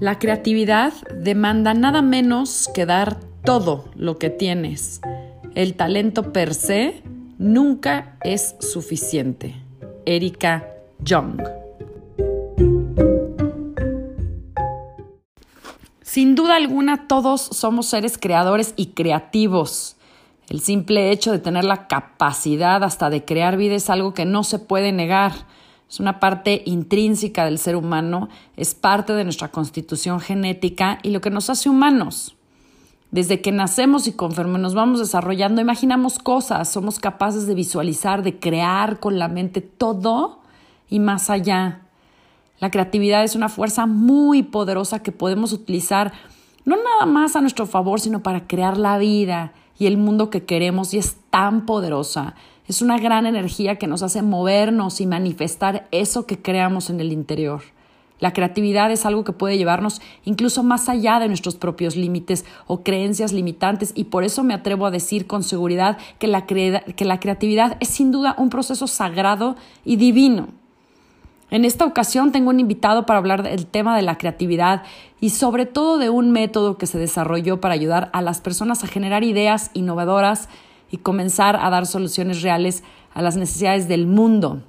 La creatividad demanda nada menos que dar todo lo que tienes. El talento per se nunca es suficiente. Erika Young. Sin duda alguna, todos somos seres creadores y creativos. El simple hecho de tener la capacidad hasta de crear vida es algo que no se puede negar es una parte intrínseca del ser humano, es parte de nuestra constitución genética y lo que nos hace humanos. Desde que nacemos y conforme nos vamos desarrollando, imaginamos cosas, somos capaces de visualizar, de crear con la mente todo y más allá. La creatividad es una fuerza muy poderosa que podemos utilizar no nada más a nuestro favor, sino para crear la vida y el mundo que queremos y es tan poderosa es una gran energía que nos hace movernos y manifestar eso que creamos en el interior. La creatividad es algo que puede llevarnos incluso más allá de nuestros propios límites o creencias limitantes y por eso me atrevo a decir con seguridad que la, que la creatividad es sin duda un proceso sagrado y divino. En esta ocasión tengo un invitado para hablar del tema de la creatividad y sobre todo de un método que se desarrolló para ayudar a las personas a generar ideas innovadoras y comenzar a dar soluciones reales a las necesidades del mundo.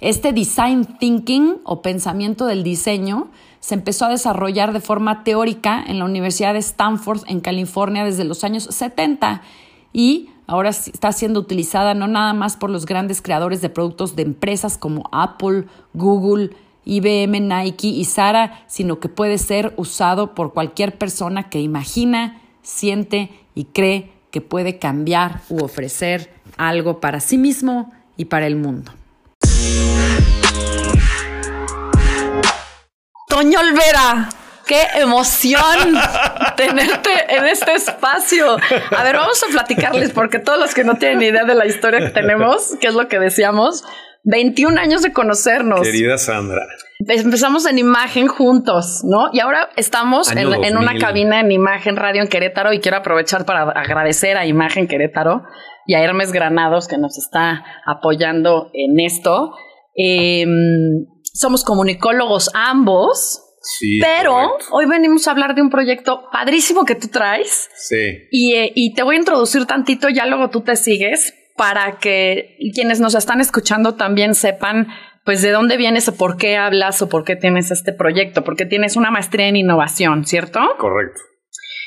Este design thinking o pensamiento del diseño se empezó a desarrollar de forma teórica en la Universidad de Stanford en California desde los años 70 y ahora está siendo utilizada no nada más por los grandes creadores de productos de empresas como Apple, Google, IBM, Nike y Zara, sino que puede ser usado por cualquier persona que imagina, siente y cree que puede cambiar u ofrecer algo para sí mismo y para el mundo. Toño Olvera, qué emoción tenerte en este espacio. A ver, vamos a platicarles porque todos los que no tienen idea de la historia que tenemos, que es lo que decíamos, 21 años de conocernos. Querida Sandra. Empezamos en imagen juntos, ¿no? Y ahora estamos en, una cabina en imagen radio en Querétaro y quiero aprovechar para agradecer a Imagen Querétaro y a Hermes Granados que nos está apoyando en esto. Em, somos comunicólogos ambos. Sí, pero hoy venimos a hablar de un proyecto padrísimo que tú traes. Sí. Y, eh, y te voy a introducir tantito, ya luego tú te sigues, para que quienes nos están escuchando también sepan pues de dónde vienes o por qué hablas o por qué tienes este proyecto, porque tienes una maestría en innovación, ¿cierto? Correcto.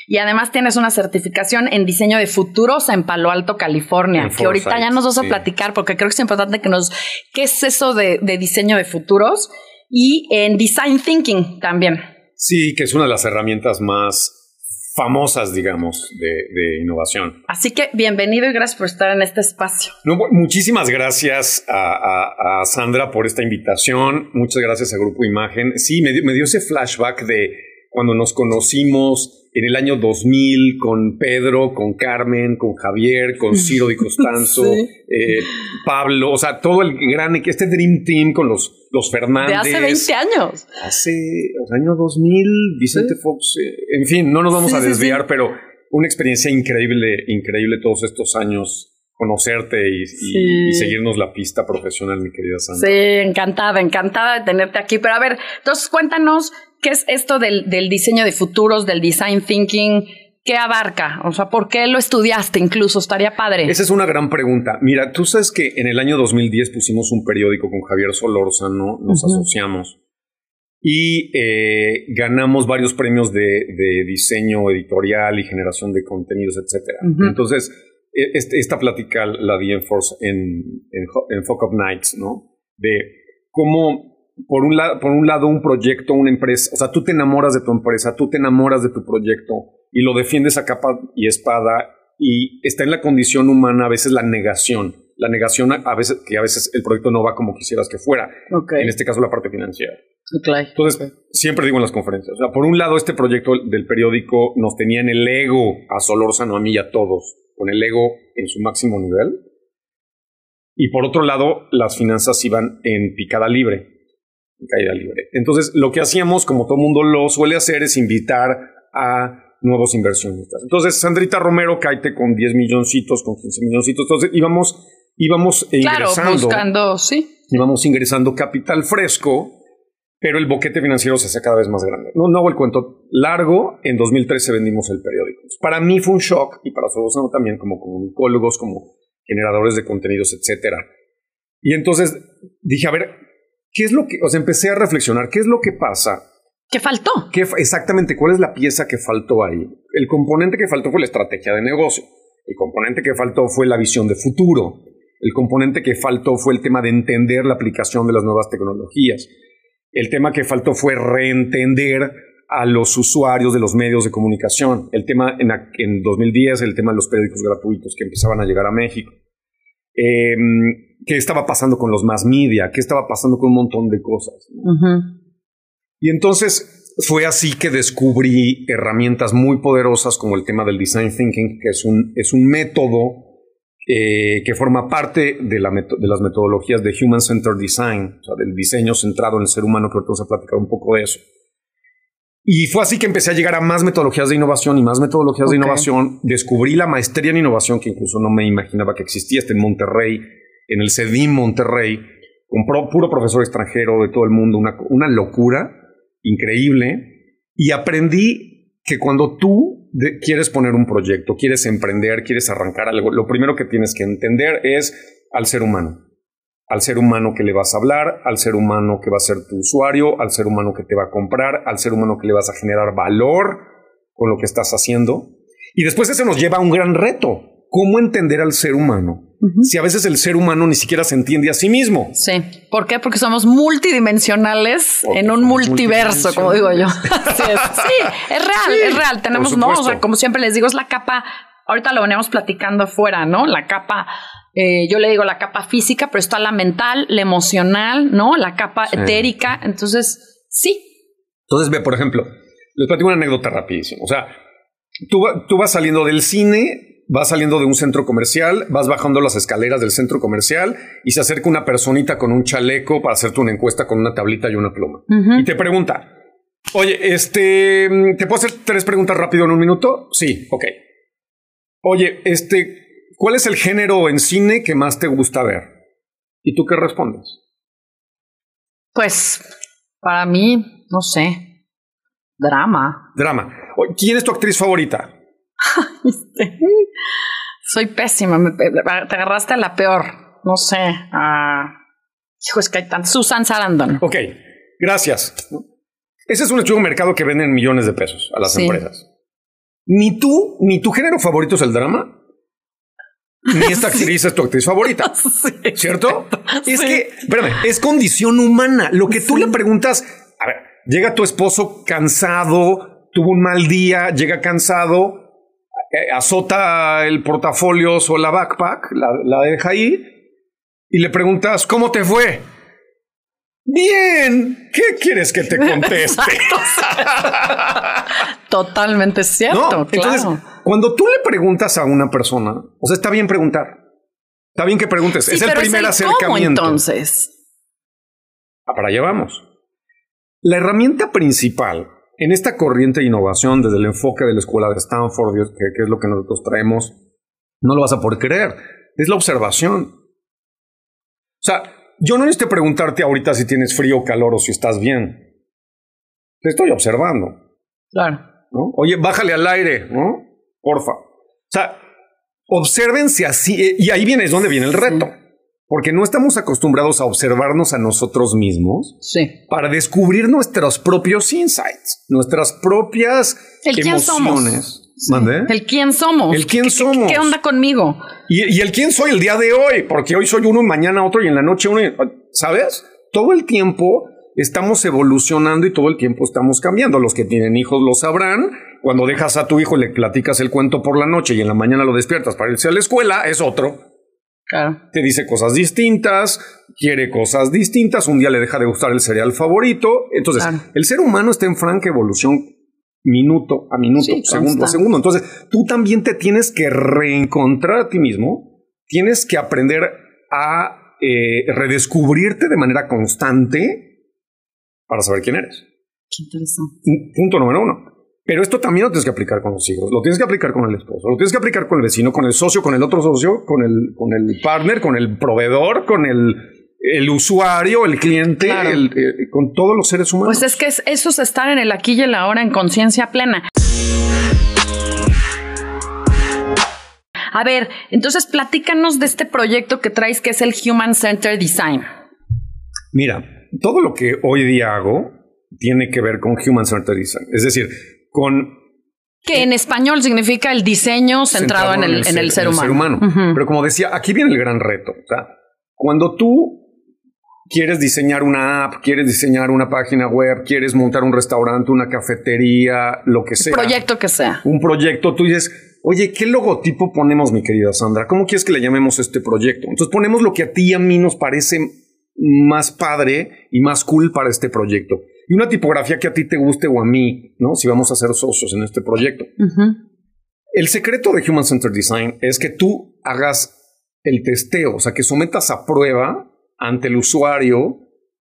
Y además tienes una certificación en diseño de futuros en Palo Alto, California, que ahorita ya nos vas a platicar porque creo que es importante que nos... ¿Qué es eso de, de diseño de futuros? Y en design thinking también. Sí, que es una de las herramientas más famosas, digamos, de, innovación. Así que bienvenido y gracias por estar en este espacio. muchísimas gracias a, Sandra por esta invitación. Muchas gracias a Grupo Imagen. Sí, me dio ese flashback de cuando nos conocimos en el año 2000 con Pedro, con Carmen, con Javier, con Ciro Di Costanzo, eh, Pablo, o sea, todo el gran, este Dream Team con los, los Fernández. De hace 20 años. Hace el año 2000, Vicente Fox, eh, en fin, no nos vamos a desviar, pero una experiencia increíble, increíble todos estos años conocerte y, y, seguirnos la pista profesional, mi querida Sandra. Sí, encantada, encantada de tenerte aquí. Pero a ver, entonces cuéntanos ¿Qué es esto del, diseño de futuros, del design thinking? ¿Qué abarca? O sea, ¿por qué lo estudiaste incluso? Estaría padre. Esa es una gran pregunta. Mira, tú sabes que en el año 2010 pusimos un periódico con Javier Solórzano, nos asociamos y eh, ganamos varios premios de, diseño editorial y generación de contenidos, etc. Entonces, este, esta plática la di en, Force, en, en, en Fuck Up Nights, ¿no? De cómo por un, lado, por un lado un proyecto, una empresa, o sea, tú te enamoras de tu empresa, tú te enamoras de tu proyecto y lo defiendes a capa y espada y está en la condición humana a veces la negación. la negación a veces que a veces el proyecto no va como quisieras que fuera. En este caso la parte financiera. Entonces, siempre digo en las conferencias, o sea, por un lado este proyecto del periódico nos tenía en el ego a Solórzano, a mí y a todos, con el ego en su máximo nivel. Y por otro lado, las finanzas iban en picada libre, en caída libre. Entonces, lo que hacíamos, como todo mundo lo suele hacer, es invitar a nuevos inversionistas. Entonces, Sandrita Romero, caite con 10 milloncitos, con 15 milloncitos. Entonces, íbamos, íbamos ingresando. Buscando, sí. Íbamos ingresando capital fresco, pero el boquete financiero se hace cada vez más grande. No, no hago el cuento largo. En 2013 vendimos el periódico. Para mí fue un shock y para Solórzano también, como comunicólogos, como generadores de contenidos, etcétera. Y entonces dije, a ver, ¿qué es lo que, o sea, empecé a reflexionar, ¿qué es lo que pasa ¿Qué faltó? ¿Qué, exactamente, ¿cuál es la pieza que faltó ahí? El componente que faltó fue la estrategia de negocio. El componente que faltó fue la visión de futuro. El componente que faltó fue el tema de entender la aplicación de las nuevas tecnologías. El tema que faltó fue reentender a los usuarios de los medios de comunicación. El tema en, en 2010, el tema de los periódicos gratuitos que empezaban a llegar a México. Em, ¿Qué estaba pasando con los mass media? ¿Qué estaba pasando con un montón de cosas? Y entonces fue así que descubrí herramientas muy poderosas como el tema del design thinking, que es un, es un método eh, que forma parte de, la de, las metodologías de Human Centered Design, o sea, del diseño centrado en el ser humano, que ahorita vamos a platicar un poco de eso. Y fue así que empecé a llegar a más metodologías de innovación y más metodologías de innovación. Descubrí la maestría en innovación, que incluso no me imaginaba que existía, está en Monterrey, en el CEDIM Monterrey, con puro profesor extranjero de todo el mundo, una, una locura increíble y aprendí que cuando tú quieres poner un proyecto, quieres emprender, quieres arrancar algo, lo primero que tienes que entender es al ser humano. Al ser humano que le vas a hablar, al ser humano que va a ser tu usuario, al ser humano que te va a comprar, al ser humano que le vas a generar valor con lo que estás haciendo. Y después eso nos lleva a un gran reto. ¿Cómo entender al ser humano si a veces el ser humano ni siquiera se entiende a sí mismo. Sí. ¿Por qué? Porque somos multidimensionales en un multiverso, como digo yo. sí, es. real, es real. Tenemos, no, o sea, como siempre les digo, es la capa, ahorita lo veníamos platicando afuera, ¿no? La capa, eh, yo le digo la capa física, pero está la mental, la emocional, ¿no? La capa etérica. Entonces, sí. Entonces, ve, por ejemplo, les platico una anécdota rapidísima. O sea, tú, tú vas saliendo del cine vas saliendo de un centro comercial, vas bajando las escaleras del centro comercial y se acerca una personita con un chaleco para hacerte una encuesta con una tablita y una pluma. Y te pregunta, oye, este, ¿te puedo hacer tres preguntas rápido en un minuto? Sí, ok. Oye, este, ¿cuál es el género en cine que más te gusta ver? ¿Y tú qué respondes? Pues, para mí, no sé, drama. Drama. ¿Quién es tu actriz favorita? Este, soy pésima. te agarraste a la peor. No sé. hijo, es que hay tan. Susan Sarandon. Ok, gracias. Ese es un estudio de mercado que venden millones de pesos a las empresas. Ni tú, ni tu género favorito es el drama, ni esta actriz es tu actriz favorita. ¿Cierto? Es que, espérame, es condición humana. Lo que tú le preguntas, a ver, llega tu esposo cansado, tuvo un mal día, llega cansado, azota el portafolio o la backpack, la, deja ahí, y le preguntas, ¿cómo te fue? Bien, ¿qué quieres que te conteste? Totalmente cierto. Entonces, cuando tú le preguntas a una persona, o sea, está bien preguntar. Está bien que preguntes. es el primer acercamiento. entonces. Ah, para allá vamos. La herramienta principal en esta corriente de innovación, desde el enfoque de la escuela de Stanford, que, es lo que nosotros traemos, no lo vas a poder creer. Es la observación. O sea, yo no necesito preguntarte ahorita si tienes frío o calor o si estás bien. Te estoy observando. Claro. Oye, bájale al aire, ¿no? Porfa. O sea, obsérvense así. Y ahí viene, es donde viene el reto porque no estamos acostumbrados a observarnos a nosotros mismos para descubrir nuestros propios insights, nuestras propias emociones. El quién somos. El quién somos. ¿Qué, onda conmigo? Y, el quién soy el día de hoy, porque hoy soy uno, mañana otro y en la noche uno. ¿Sabes? Todo el tiempo estamos evolucionando y todo el tiempo estamos cambiando. Los que tienen hijos lo sabrán. Cuando dejas a tu hijo le platicas el cuento por la noche y en la mañana lo despiertas para irse a la escuela, es otro. Te dice cosas distintas, quiere cosas distintas, un día le deja de gustar el cereal favorito. Entonces, el ser humano está en franca evolución minuto a minuto, segundo a segundo. Entonces, tú también te tienes que reencontrar a ti mismo, tienes que aprender a eh, redescubrirte de manera constante para saber quién eres. Qué interesante. Punto número uno. Pero esto también lo tienes que aplicar con los hijos, lo tienes que aplicar con el esposo, lo tienes que aplicar con el vecino, con el socio, con el otro socio, con el, con el partner, con el proveedor, con el, el usuario, el cliente, eh, con todos los seres humanos. Pues es que eso es estar en el aquí y el ahora en conciencia plena. A ver, entonces platícanos de este proyecto que traes que es el Human Center Design. Mira, todo lo que hoy día hago tiene que ver con Human Center Design. Es decir, con... Que en español significa el diseño centrado, en, el, ser, humano. Pero como decía, aquí viene el gran reto. O sea, cuando tú quieres diseñar una app, quieres diseñar una página web, quieres montar un restaurante, una cafetería, lo que sea. Un proyecto que sea. Un proyecto, tú dices, oye, ¿qué logotipo ponemos, mi querida Sandra? ¿Cómo quieres que le llamemos este proyecto? Entonces ponemos lo que a ti y a mí nos parece más padre y más cool para este proyecto y una tipografía que a ti te guste o a mí, ¿no? Si vamos a ser socios en este proyecto. El secreto de Human Centered Design es que tú hagas el testeo, o sea, que sometas a prueba ante el usuario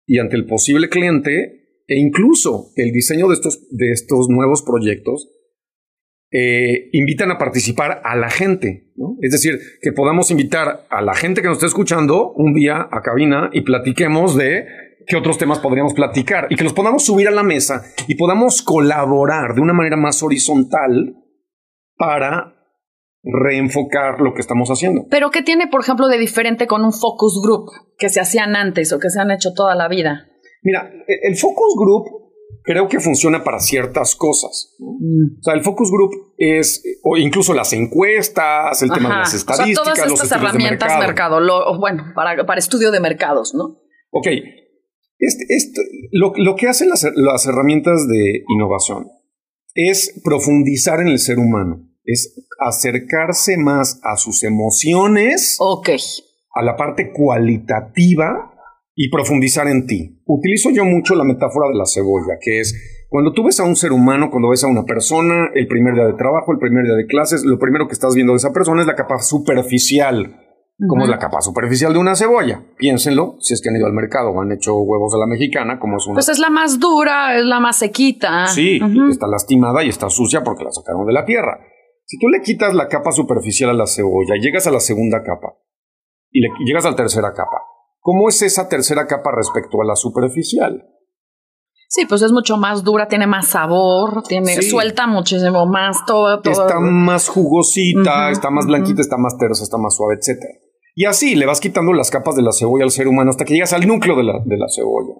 y ante el posible cliente e incluso el diseño de estos, de estos nuevos proyectos eh, invitan a participar a la gente, ¿no? Es decir, que podamos invitar a la gente que nos está escuchando un día a cabina y platiquemos de qué otros temas podríamos platicar y que los podamos subir a la mesa y podamos colaborar de una manera más horizontal para reenfocar lo que estamos haciendo. Pero ¿qué tiene, por ejemplo, de diferente con un focus group que se hacían antes o que se han hecho toda la vida? Mira, e-, el focus group creo que funciona para ciertas cosas. Mm. O sea, el focus group es, o incluso las encuestas, el tema de las estadísticas, o sea, todas estas herramientas mercado, bueno, para, para estudio de mercados, ¿no? Ok, este, lo, que hacen las, herramientas de innovación es profundizar en el ser humano, es acercarse más a sus emociones, a la parte cualitativa y profundizar en ti. Utilizo yo mucho la metáfora de la cebolla, que es cuando tú ves a un ser humano, cuando ves a una persona, el primer día de trabajo, el primer día de clases, lo primero que estás viendo de esa persona es la capa superficial como es la capa superficial de una cebolla. Piénsenlo, si es que han ido al mercado o han hecho huevos a la mexicana, como es una. Pues es la más dura, es la más sequita. Sí, está lastimada y está sucia porque la sacaron de la tierra. Si tú le quitas la capa superficial a la cebolla, llegas a la segunda capa y le, llegas a la tercera capa, ¿cómo es esa tercera capa respecto a la superficial? Sí, pues es mucho más dura, tiene más sabor, tiene suelta muchísimo más todo. Está más jugosita, está más blanquita, está más tersa, está más suave, etcétera. Y así le vas quitando las capas de la cebolla al ser humano hasta que llegas al núcleo de la, de la cebolla.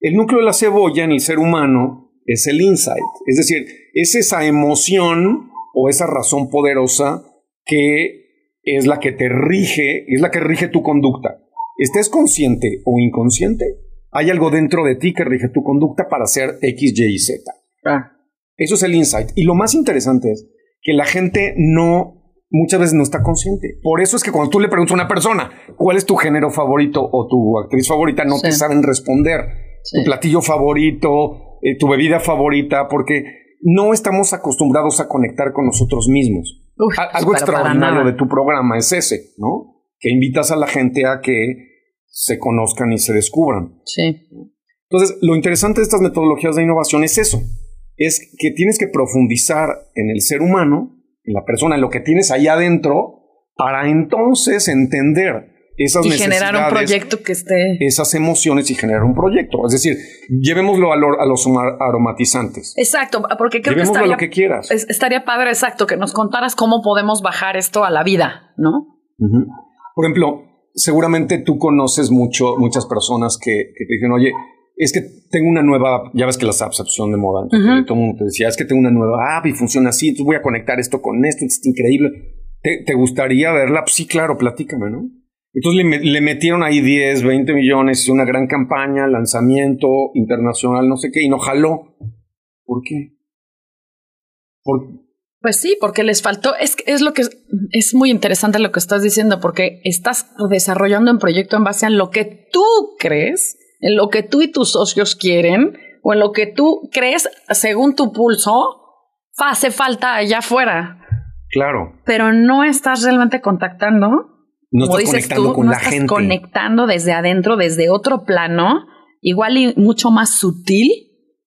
El núcleo de la cebolla en el ser humano es el insight, es decir, es esa emoción o esa razón poderosa que es la que te rige, es la que rige tu conducta. Estés consciente o inconsciente, hay algo dentro de ti que rige tu conducta para hacer X, Y y Z. Ah. Eso es el insight. Y lo más interesante es que la gente no muchas veces no está consciente. Por eso es que cuando tú le preguntas a una persona cuál es tu género favorito o tu actriz favorita, no te saben responder. Tu platillo favorito, eh, tu bebida favorita, porque no estamos acostumbrados a conectar con nosotros mismos. Algo extraordinario de tu programa es ese, ¿no? Que invitas a la gente a que se conozcan y se descubran. Sí. Entonces, lo interesante de estas metodologías de innovación es eso, es que tienes que profundizar en el ser humano en la persona, en lo que tienes ahí adentro, para entonces entender esas y generar un proyecto que esté. Esas emociones y generar un proyecto. Es decir, llevémoslo a, los aromatizantes. Exacto, porque creo que estaría, lo que quieras. estaría padre, exacto, que nos contaras cómo podemos bajar esto a la vida, ¿no? Por ejemplo, seguramente tú conoces mucho, muchas personas que, que te dicen, oye, es que tengo una nueva, ya ves que las apps son de moda, todo el mundo te decía, es que tengo una nueva app y funciona así, entonces voy a conectar esto con esto, es increíble. ¿Te, gustaría verla? Pues sí, claro, platícame, ¿no? Entonces le, metieron ahí 10, 20 millones, una gran campaña, lanzamiento internacional, no sé qué, y no jaló. ¿Por qué? Por, Pues sí, porque les faltó, es, es lo que es muy interesante lo que estás diciendo, porque estás desarrollando un proyecto en base a lo que tú crees, en lo que tú y tus socios quieren, o en lo que tú crees según tu pulso, hace falta allá afuera. Claro. Pero no estás realmente contactando. No estás conectando con no la estás gente. conectando desde adentro, desde otro plano, igual y mucho más sutil,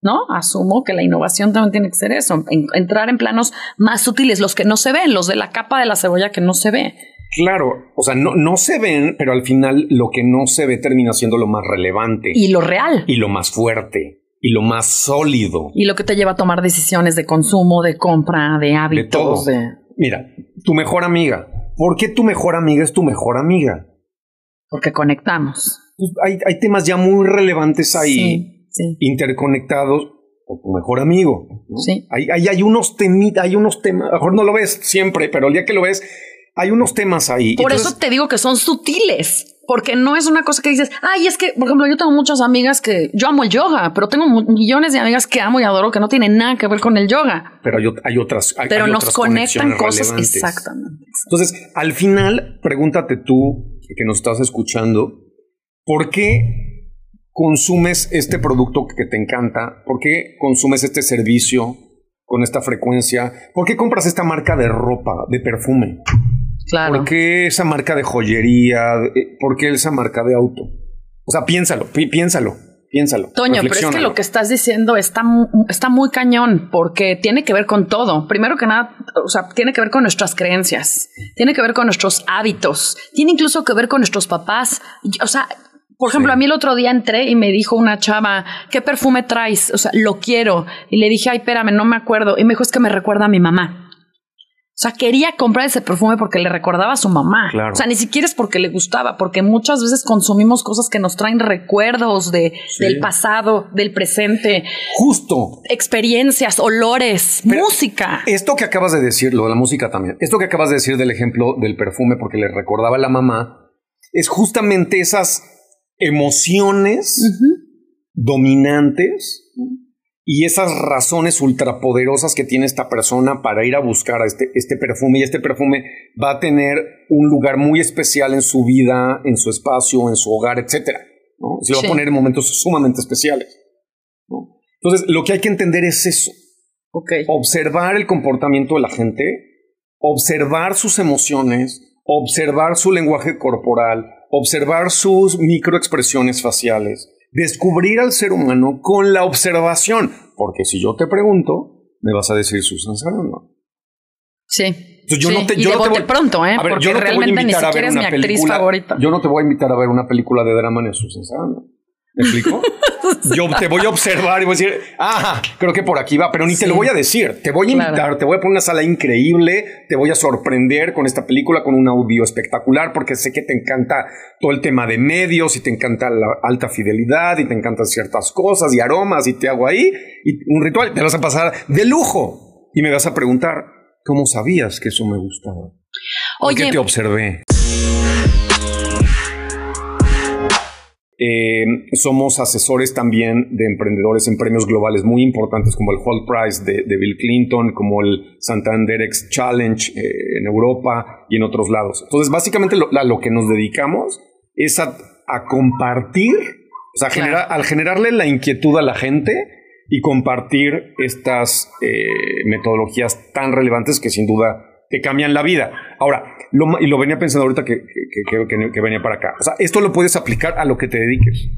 ¿no? Asumo que la innovación también tiene que ser eso, en- entrar en planos más sutiles, los que no se ven, los de la capa de la cebolla que no se ve. Claro, o sea, no, no se ven, pero al final lo que no se ve termina siendo lo más relevante Y lo real. y lo más fuerte y lo más sólido. Y lo que te lleva a tomar decisiones de consumo, de compra, de de hábitos, todo. de, Mira, tu mejor amiga. ¿Por qué tu mejor amiga es tu mejor amiga? porque conectamos. Pues hay, hay temas ya muy relevantes ahí, Sí, sí. interconectados con tu mejor amigo. ¿no? Sí. Hay, hay, hay unos temitas, hay unos temas, a lo mejor no lo ves siempre, pero el día que lo ves, hay unos temas ahí. Por Entonces, eso te digo que son sutiles. Porque no es una cosa que dices, ay, es que, por ejemplo, yo tengo muchas amigas que yo amo el yoga, pero tengo millones de amigas que amo y adoro que no tienen nada que ver con el yoga. Pero hay, hay otras. hay- Pero hay nos otras conectan cosas relevantes. exactamente. Entonces, al final, pregúntate tú, que nos estás escuchando, ¿por qué consumes este producto que te encanta? ¿Por qué consumes este servicio con esta frecuencia? ¿Por qué compras esta marca de ropa, de perfume? Claro. ¿Por qué esa marca de joyería? Eh, ¿Por qué esa marca de auto? O sea, piénsalo, pi- piénsalo, piénsalo. Toño, pero es que lo que estás diciendo está, está muy cañón porque tiene que ver con todo. Primero que nada, o sea, tiene que ver con nuestras creencias, tiene que ver con nuestros hábitos, tiene incluso que ver con nuestros papás. O sea, por ejemplo, Sí. a mí el otro día entré y me dijo una chava, ¿qué perfume traes? O sea, lo quiero. Y le dije, ay, espérame, no me acuerdo. Y me dijo, es que me recuerda a mi mamá. O sea, quería comprar ese perfume porque le recordaba a su mamá. Claro. O sea, ni siquiera es porque le gustaba, porque muchas veces consumimos cosas que nos traen recuerdos de, Sí. del pasado, del presente, Justo. experiencias, olores, Pero- música. Esto que acabas de decir, lo de la música también, esto que acabas de decir del ejemplo del perfume porque le recordaba a la mamá, es justamente esas emociones dominantes y esas razones ultrapoderosas que tiene esta persona para ir a buscar a este, este perfume y este perfume va a tener un lugar muy especial en su vida, en su espacio, en su hogar, etcétera. ¿no? Se lo va a poner en momentos sumamente especiales. ¿no? Entonces, lo que hay que entender es eso observar el comportamiento de la gente, observar sus emociones, observar su lenguaje corporal, observar sus microexpresiones faciales, descubrir al ser humano con la observación, porque si yo te pregunto, me vas a decir Susan Sarandon. Sí. Entonces, yo Sí, no te, y yo de no te voy- pronto, ¿eh? A ver, Porque yo no te voy a realmente ni invitar a siquiera ver es mi una actriz película. favorita. Yo no te voy a invitar a ver una película de drama ni a Susan Sarandon. ¿Me explico? Yo te voy a observar y voy a decir, ah, creo que por aquí va, pero ni te lo voy a decir. Te voy a Claro. invitar, te voy a poner una sala increíble, te voy a sorprender con esta película, con un audio espectacular, porque sé que te encanta todo el tema de medios y te encanta la alta fidelidad y te encantan ciertas cosas y aromas y te hago ahí y un ritual, te lo vas a pasar de lujo y me vas a preguntar, ¿cómo sabías que eso me gustaba? ¿Por qué Oye, te observé? Eh, somos asesores también de emprendedores en premios globales muy importantes como el Hall Prize de, de Bill Clinton, como el Santander X Challenge eh, en Europa y en otros lados. Entonces, básicamente lo, a lo que nos dedicamos es a, a compartir, o sea, Claro. genera- al generarle la inquietud a la gente y compartir estas eh, metodologías tan relevantes que sin duda te cambian la vida. Ahora, lo y lo venía pensando ahorita que, que- que- que- que venía para acá. O sea, esto lo puedes aplicar a lo que te dediques.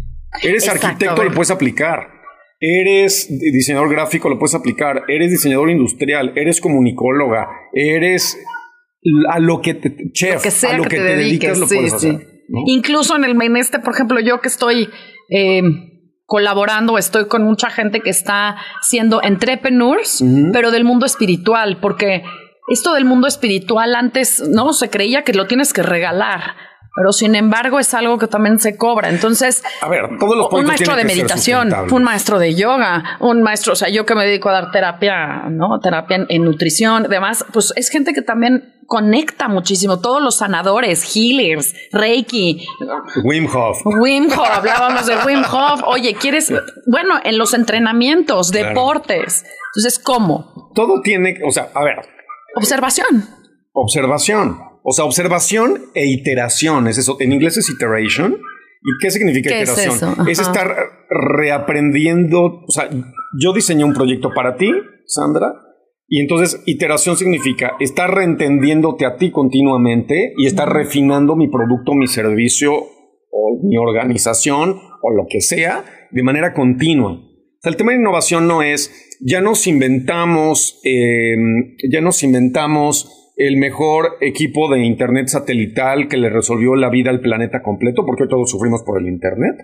Eres Exacto, arquitecto, lo puedes aplicar. Eres di- diseñador gráfico, lo puedes aplicar. Eres diseñador industrial, eres comunicóloga, eres a lo que te, chef, lo que sea a lo que, que, te, te, dedicas, lo sí, puedes sí. hacer. ¿no? Incluso en el en este, por ejemplo, yo que estoy eh, colaborando, estoy con mucha gente que está siendo entrepreneurs, pero del mundo espiritual, porque esto del mundo espiritual antes no se creía que lo tienes que regalar. Pero sin embargo es algo que también se cobra. Entonces, A ver, todos los un maestro de meditación, un maestro de yoga, un maestro, o sea, yo que me dedico a dar terapia, ¿no? Terapia en, en nutrición, demás, pues es gente que también conecta muchísimo. Todos los sanadores, healers, Reiki, Wim Hof. Wim Hof, hablábamos de Wim Hof. Oye, ¿quieres? Bueno, en los entrenamientos, Claro. deportes. Entonces, ¿cómo? todo tiene, o sea, a ver, Observación. Observación. O sea, observación e iteración. Es eso. En inglés es iteration. ¿Y qué significa iteración? Es, es estar reaprendiendo. O sea, yo diseñé un proyecto para ti, Sandra, y entonces iteración significa estar reentendiéndote a ti continuamente y estar refinando mi producto, mi servicio o mi organización o lo que sea de manera continua. O sea, el tema de innovación no es ya nos inventamos, em, ya nos inventamos el mejor equipo de internet satelital que le resolvió la vida al planeta completo, porque hoy todos sufrimos por el internet.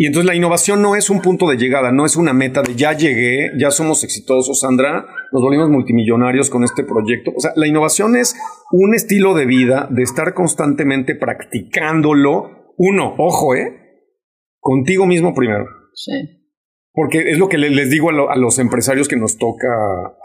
Y entonces la innovación no es un punto de llegada, no es una meta de ya llegué, ya somos exitosos, Sandra, nos volvimos multimillonarios con este proyecto. O sea, la innovación es un estilo de vida de estar constantemente practicándolo. Uno, ojo, ¿eh? Contigo mismo primero. Sí. Porque es lo que les digo a, los empresarios que nos toca,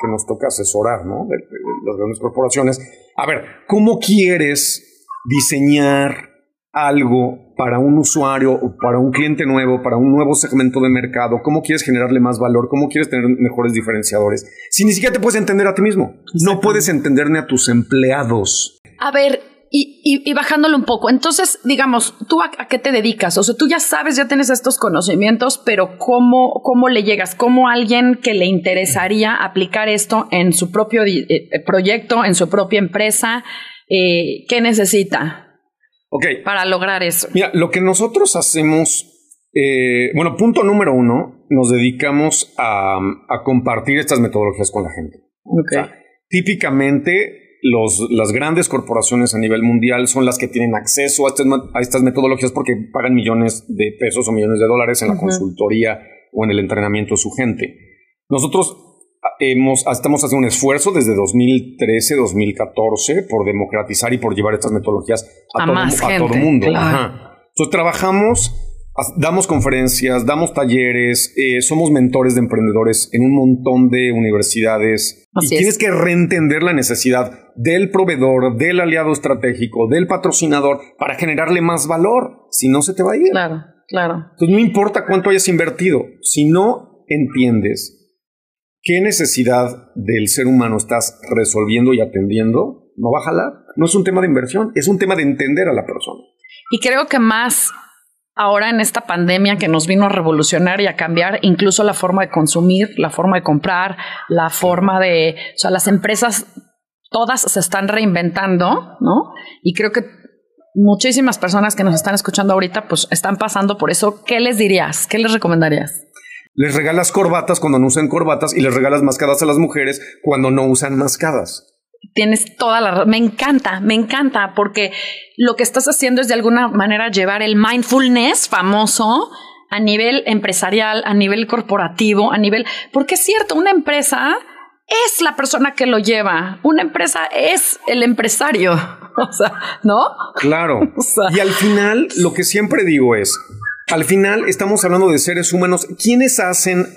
que nos toca asesorar, ¿no? de las grandes corporaciones. A ver, ¿cómo quieres diseñar algo para un usuario o para un cliente nuevo, para un nuevo segmento de mercado? ¿Cómo quieres generarle más valor? ¿Cómo quieres tener mejores diferenciadores? Si ni siquiera te puedes entender a ti mismo, no puedes entender ni a tus empleados. A ver, y, bajándolo un poco, entonces, digamos, ¿tú a, qué te dedicas? O sea, tú ya sabes, ya tienes estos conocimientos, pero ¿cómo, cómo le llegas? ¿Cómo alguien que le interesaría aplicar esto en su propio eh, proyecto, en su propia empresa, eh, qué necesita? Para lograr eso. Mira, lo que nosotros hacemos, eh, bueno, punto número uno, nos dedicamos a, compartir estas metodologías con la gente. típicamente, los, las grandes corporaciones a nivel mundial son las que tienen acceso a, a estas metodologías porque pagan millones de pesos o millones de dólares en la consultoría o en el entrenamiento de su gente. Nosotros hemos, estamos haciendo un esfuerzo desde 2013, 2014 por democratizar y por llevar estas metodologías a, todo, a todo mundo. Entonces trabajamos, damos conferencias, damos talleres, eh, somos mentores de emprendedores en un montón de universidades. y tienes que reentender la necesidad del proveedor, del aliado estratégico, del patrocinador para generarle más valor. Si no, se te va a ir. Claro, claro. Entonces no importa cuánto hayas invertido. Si no entiendes qué necesidad del ser humano estás resolviendo y atendiendo, no va a jalar. No es un tema de inversión, es un tema de entender a la persona. Y creo que más ahora en esta pandemia que nos vino a revolucionar y a cambiar incluso la forma de consumir, la forma de comprar, la forma de, o sea, las empresas todas se están reinventando, ¿no? Y creo que muchísimas personas que nos están escuchando ahorita pues están pasando por eso. ¿Qué les dirías? ¿Qué les recomendarías? Les regalas corbatas cuando no usan corbatas y les regalas mascadas a las mujeres cuando no usan mascadas. Tienes toda la Me encanta, me encanta, porque lo que estás haciendo es de alguna manera llevar el mindfulness famoso a nivel empresarial, a nivel corporativo, a nivel. Porque es cierto, una empresa es la persona que lo lleva. Una empresa es el empresario. O sea, ¿no? Claro. y al final, lo que siempre digo es, al final estamos hablando de seres humanos. ¿Quiénes hacen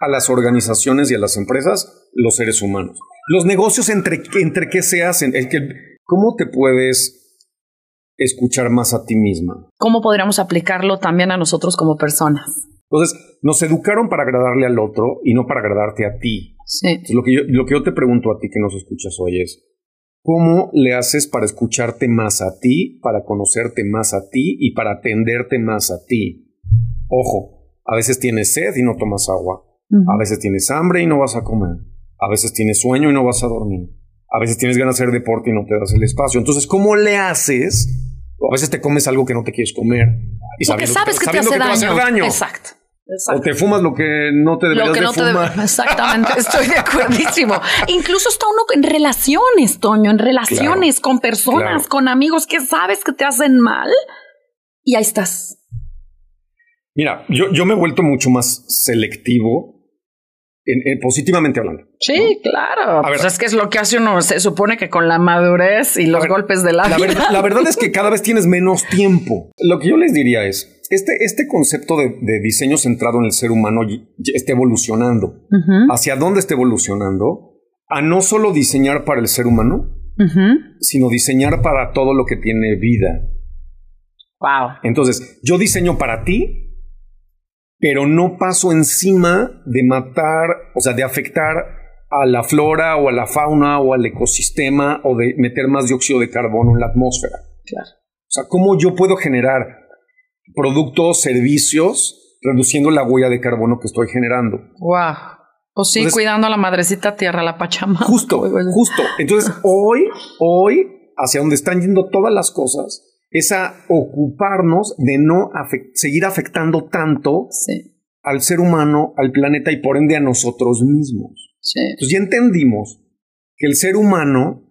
a las organizaciones y a las empresas? Los seres humanos. Los negocios entre, entre qué se hacen. El que, ¿Cómo te puedes escuchar más a ti misma? ¿Cómo podríamos aplicarlo también a nosotros como personas? Entonces, nos educaron para agradarle al otro y no para agradarte a ti. Sí. lo, que yo, lo que yo te pregunto a ti que nos escuchas hoy es, ¿Cómo le haces para escucharte más a ti, para conocerte más a ti y para atenderte más a ti? Ojo, a veces tienes sed y no tomas agua. A veces tienes hambre y no vas a comer. A veces tienes sueño y no vas a dormir. A veces tienes ganas de hacer deporte y no te das el espacio. Entonces, ¿cómo le haces? a veces te comes algo que no te quieres comer. Y Porque sabes que, te, hace daño. daño. Exacto. O te fumas lo que no te deberías de fumar. exactamente, estoy de acuerdísimo. Incluso está uno en relaciones, Toño, en relaciones con personas, con amigos que sabes que te hacen mal y ahí estás. Mira, yo, yo me he vuelto mucho más selectivo positivamente hablando. Sí, claro. A pues es que es lo que hace uno, se supone que con la madurez y los golpes de la, la vida. la verdad es que cada vez tienes menos tiempo. Lo que yo les diría es, este, este concepto de, diseño centrado en el ser humano está evolucionando. ¿Hacia dónde está evolucionando? A no solo diseñar para el ser humano, sino diseñar para todo lo que tiene vida. Wow. Entonces, yo diseño para ti, pero no paso encima de matar, o sea, de afectar a la flora o a la fauna o al ecosistema o de meter más dióxido de carbono en la atmósfera. Claro. O sea, ¿cómo yo puedo generar productos, servicios, reduciendo la huella de carbono que estoy generando? Wow. Pues sí, cuidando a la madrecita tierra, la Pachamama. Justo, justo. Entonces, hoy, hoy, hacia donde están yendo todas las cosas, es a ocuparnos de no seguir afectando tanto al ser humano, al planeta y por ende a nosotros mismos. Entonces ya entendimos que el ser humano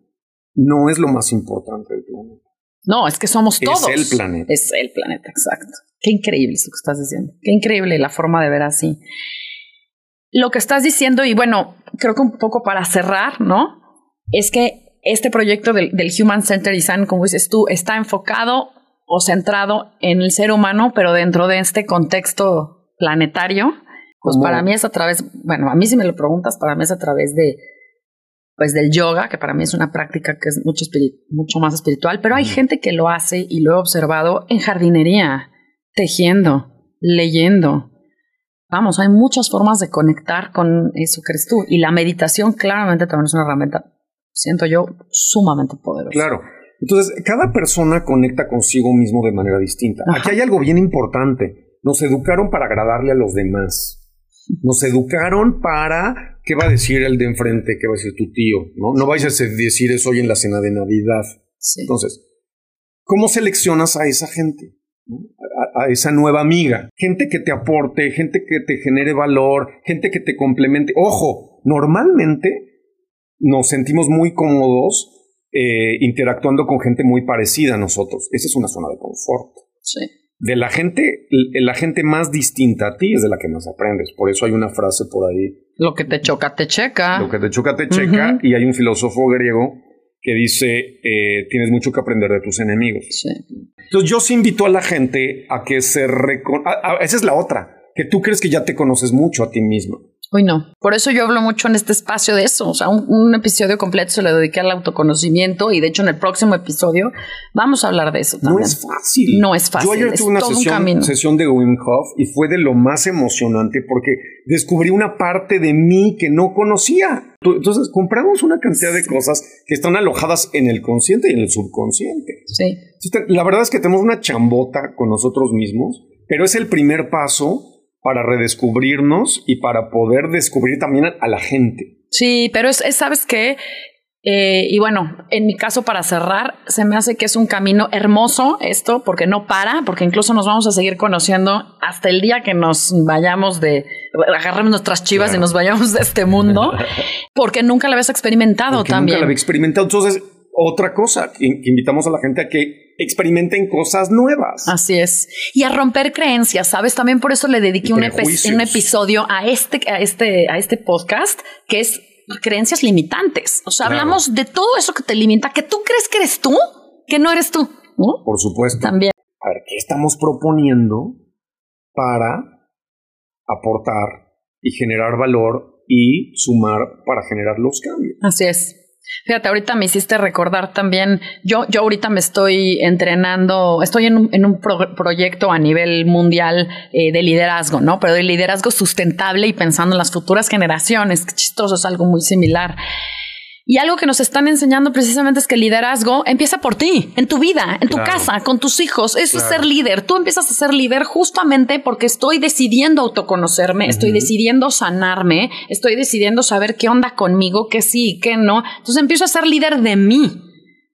no es lo más importante del planeta. No, es que somos todos. Es el planeta. Es el planeta, exacto. Qué increíble eso que estás diciendo. Qué increíble la forma de ver así. Lo que estás diciendo, y bueno, creo que un poco para cerrar, ¿no? Es que este proyecto del, Human Center Design, como dices tú, está enfocado o centrado en el ser humano, pero dentro de este contexto planetario. Pues para mí es a través, bueno, a mí si me lo preguntas, para mí es a través de, pues del yoga, que para mí es una práctica que es mucho, mucho más espiritual, pero hay gente que lo hace y lo he observado en jardinería, tejiendo, leyendo. Vamos, hay muchas formas de conectar con eso que eres tú. Y la meditación claramente también es una herramienta siento yo, sumamente poderoso. Claro. Entonces, cada persona conecta consigo mismo de manera distinta. Aquí hay algo bien importante. Nos educaron para agradarle a los demás. Nos educaron para qué va a decir el de enfrente, qué va a decir tu tío, ¿no? No vais a decir eso hoy en la cena de Navidad. Entonces, ¿cómo seleccionas a esa gente? a, esa nueva amiga. Gente que te aporte, gente que te genere valor, gente que te complemente. Ojo, normalmente nos sentimos muy cómodos eh, interactuando con gente muy parecida a nosotros. Esa es una zona de confort. Sí. De la gente, la gente más distinta a ti es de la que más aprendes. Por eso hay una frase por ahí. Lo que te choca, te checa. Lo que te choca, te checa. Y hay un filósofo griego que dice, eh, tienes mucho que aprender de tus enemigos. Sí. Entonces yo sí invito a la gente a que se... esa es la otra, que tú crees que ya te conoces mucho a ti mismo. Uy, no. Por eso yo hablo mucho en este espacio de eso. O sea, un, episodio completo se lo dediqué al autoconocimiento y de hecho en el próximo episodio vamos a hablar de eso también. No es fácil. No es fácil. Yo ayer tuve una sesión, sesión, de Wim Hof y fue de lo más emocionante porque descubrí una parte de mí que no conocía. Entonces compramos una cantidad de cosas que están alojadas en el consciente y en el subconsciente. Sí. La verdad es que tenemos una chambota con nosotros mismos, pero es el primer paso para redescubrirnos y para poder descubrir también a, la gente. Sí, pero es, ¿sabes qué? Eh, y bueno, en mi caso, para cerrar, se me hace que es un camino hermoso esto, porque no para, porque incluso nos vamos a seguir conociendo hasta el día que nos vayamos de, agarremos nuestras chivas y nos vayamos de este mundo, porque nunca lo habías experimentado también. Nunca lo había experimentado. Entonces, otra cosa, que invitamos a la gente a que experimenten cosas nuevas. Así es. Y a romper creencias, ¿sabes? También por eso le dediqué un, episodio a este, a, este, a este podcast, que es creencias limitantes. O sea, hablamos de todo eso que te limita, que tú crees que eres tú, que no eres tú. Por supuesto. También. A ver, ¿qué estamos proponiendo para aportar y generar valor y sumar para generar los cambios? Así es. Fíjate, ahorita me hiciste recordar también, yo, yo ahorita me estoy entrenando, estoy en un, en un proyecto a nivel mundial eh, de liderazgo, ¿no? Pero de liderazgo sustentable y pensando en las futuras generaciones, qué chistoso, es algo muy similar. Y algo que nos están enseñando precisamente es que el liderazgo empieza por ti, en tu vida, en tu casa, con tus hijos. Eso es ser líder. Tú empiezas a ser líder justamente porque estoy decidiendo autoconocerme, estoy decidiendo sanarme, estoy decidiendo saber qué onda conmigo, qué sí y qué no. Entonces empiezo a ser líder de mí.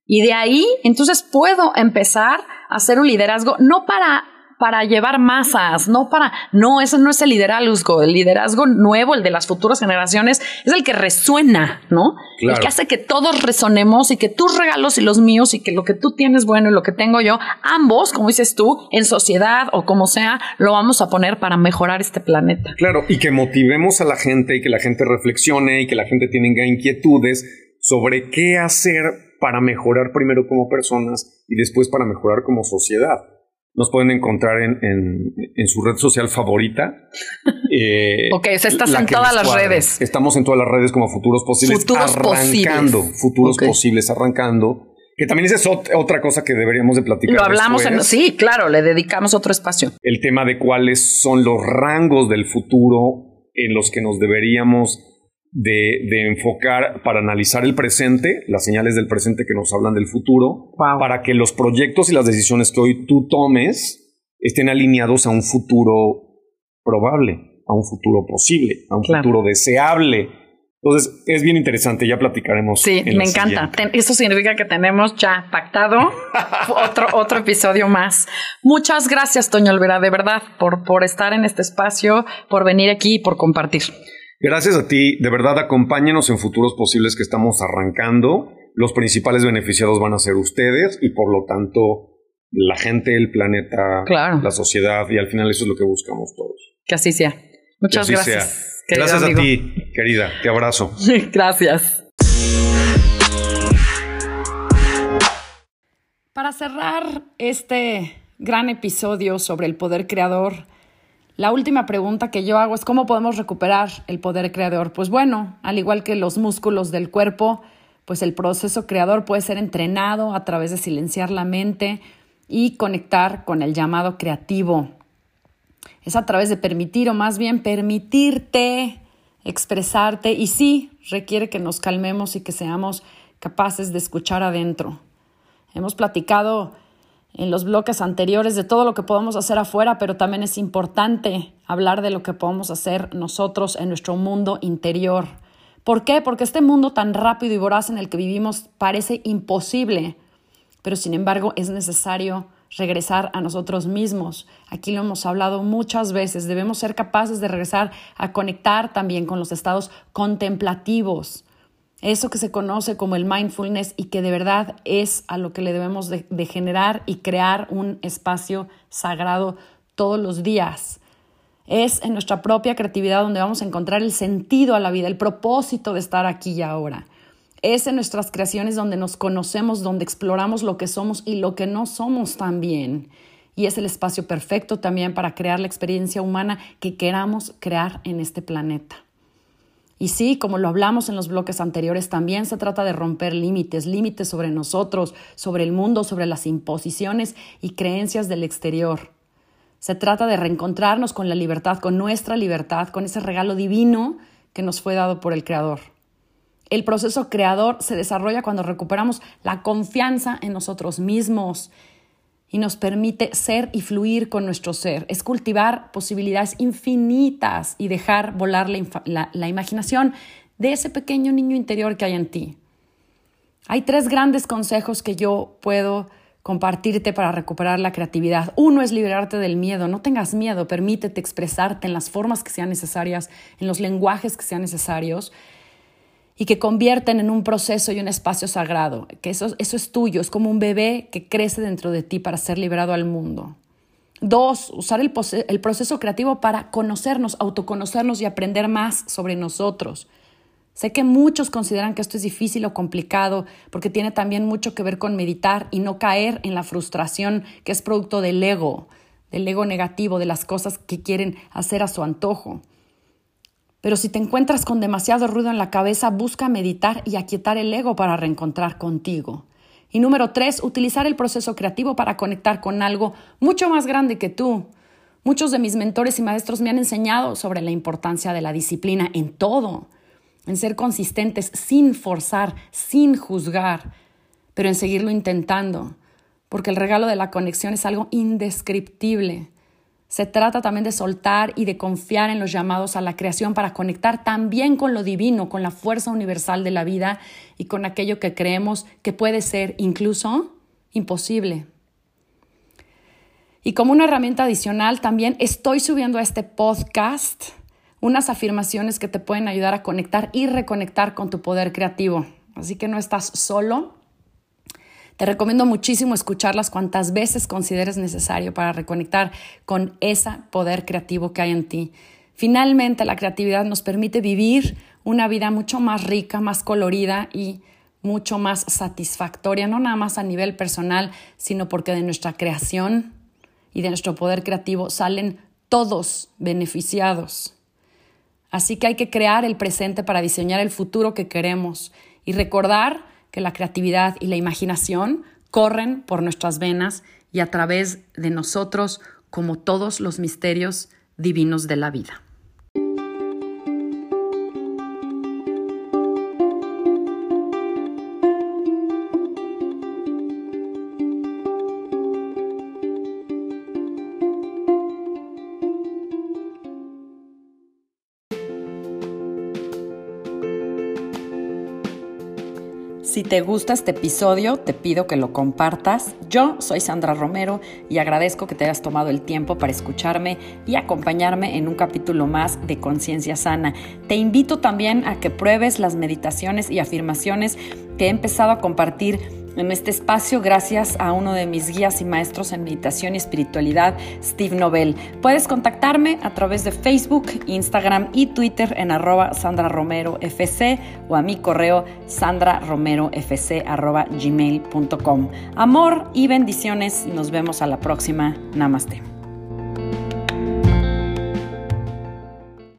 Y de ahí, entonces puedo empezar a hacer un liderazgo, no para para llevar masas, no para, no, eso no es el liderazgo, el liderazgo nuevo, el de las futuras generaciones, es el que resuena, ¿no? El que hace que todos resonemos y que tus regalos y los míos y que lo que tú tienes bueno y lo que tengo yo, ambos, como dices tú, en sociedad o como sea, lo vamos a poner para mejorar este planeta. Claro, y que motivemos a la gente y que la gente reflexione y que la gente tenga inquietudes sobre qué hacer para mejorar primero como personas y después para mejorar como sociedad. Nos pueden encontrar en, en, su red social favorita. Eh, ok, o sea, estás en todas las redes. Estamos en todas las redes como Futuros Posibles. Futuros arrancando. Futuros Posibles, arrancando. Que también es otra cosa que deberíamos de platicar. Lo hablamos en... Sí, claro, le dedicamos otro espacio. El tema de cuáles son los rangos del futuro en los que nos deberíamos de, enfocar para analizar el presente, las señales del presente que nos hablan del futuro, para que los proyectos y las decisiones que hoy tú tomes estén alineados a un futuro probable, a un futuro posible, a un futuro deseable. Entonces, es bien interesante, ya platicaremos. Sí, me encanta. Eso significa que tenemos ya pactado otro, otro episodio más. Muchas gracias, Toño Olvera, de verdad, por, por estar en este espacio, por venir aquí y por compartir. Gracias a ti, de verdad acompáñenos en futuros posibles que estamos arrancando. Los principales beneficiados van a ser ustedes y por lo tanto la gente, el planeta, la sociedad y al final eso es lo que buscamos todos. Que así sea. Muchas gracias. Gracias a ti, querida. Te abrazo. gracias. Para cerrar este gran episodio sobre el poder creador, la última pregunta que yo hago es cómo podemos recuperar el poder creador. Pues bueno, al igual que los músculos del cuerpo, pues el proceso creador puede ser entrenado a través de silenciar la mente y conectar con el llamado creativo. Es a través de permitir o más bien permitirte expresarte y sí requiere que nos calmemos y que seamos capaces de escuchar adentro. Hemos platicado en los bloques anteriores de todo lo que podemos hacer afuera, pero también es importante hablar de lo que podemos hacer nosotros en nuestro mundo interior. ¿Por qué? Porque este mundo tan rápido y voraz en el que vivimos parece imposible, pero sin embargo es necesario regresar a nosotros mismos. Aquí lo hemos hablado muchas veces, debemos ser capaces de regresar a conectar también con los estados contemplativos eso que se conoce como el mindfulness y que de verdad es a lo que le debemos de, generar y crear un espacio sagrado todos los días. Es en nuestra propia creatividad donde vamos a encontrar el sentido a la vida, el propósito de estar aquí y ahora. Es en nuestras creaciones donde nos conocemos, donde exploramos lo que somos y lo que no somos también. Y es el espacio perfecto también para crear la experiencia humana que queramos crear en este planeta. Y sí, como lo hablamos en los bloques anteriores, también se trata de romper límites, límites sobre nosotros, sobre el mundo, sobre las imposiciones y creencias del exterior. Se trata de reencontrarnos con la libertad, con nuestra libertad, con ese regalo divino que nos fue dado por el Creador. El proceso creador se desarrolla cuando recuperamos la confianza en nosotros mismos y nos permite ser y fluir con nuestro ser. Es cultivar posibilidades infinitas y dejar volar la, la, imaginación de ese pequeño niño interior que hay en ti. Hay tres grandes consejos que yo puedo compartirte para recuperar la creatividad. Uno es liberarte del miedo. No tengas miedo, permítete expresarte en las formas que sean necesarias, en los lenguajes que sean necesarios y que convierten en un proceso y un espacio sagrado, que eso, eso es tuyo, es como un bebé que crece dentro de ti para ser liberado al mundo. Dos, usar el, el proceso creativo para conocernos, autoconocernos y aprender más sobre nosotros. Sé que muchos consideran que esto es difícil o complicado porque tiene también mucho que ver con meditar y no caer en la frustración que es producto del ego, del ego negativo, de las cosas que quieren hacer a su antojo. Pero si te encuentras con demasiado ruido en la cabeza, busca meditar y aquietar el ego para reencontrar contigo. Y número tres, utilizar el proceso creativo para conectar con algo mucho más grande que tú. Muchos de mis mentores y maestros me han enseñado sobre la importancia de la disciplina en todo, en ser consistentes sin forzar, sin juzgar, pero en seguirlo intentando, porque el regalo de la conexión es algo indescriptible. Se trata también de soltar y de confiar en los llamados a la creación para conectar también con lo divino, con la fuerza universal de la vida y con aquello que creemos que puede ser incluso imposible. Y como una herramienta adicional, también estoy subiendo a este podcast unas afirmaciones que te pueden ayudar a conectar y reconectar con tu poder creativo. Así que no estás solo, te recomiendo muchísimo escucharlas cuantas veces consideres necesario para reconectar con ese poder creativo que hay en ti. Finalmente, la creatividad nos permite vivir una vida mucho más rica, más colorida y mucho más satisfactoria, no nada más a nivel personal, sino porque de nuestra creación y de nuestro poder creativo salen todos beneficiados. Así que hay que crear el presente para diseñar el futuro que queremos y recordar que la creatividad y la imaginación corren por nuestras venas y a través de nosotros como todos los misterios divinos de la vida. Te gusta este episodio, te pido que lo compartas. Yo soy Sandra Romero y agradezco que te hayas tomado el tiempo para escucharme y acompañarme en un capítulo más de Conciencia Sana. Te invito también a que pruebes las meditaciones y afirmaciones que he empezado a compartir en este espacio gracias a uno de mis guías y maestros en meditación y espiritualidad, Steve Nobel. Puedes contactarme a través de Facebook, Instagram y Twitter en arroba Sandra Romero FC o a mi correo sandraromerofc arroba gmail.com. Amor y bendiciones. Nos vemos a la próxima. Namaste.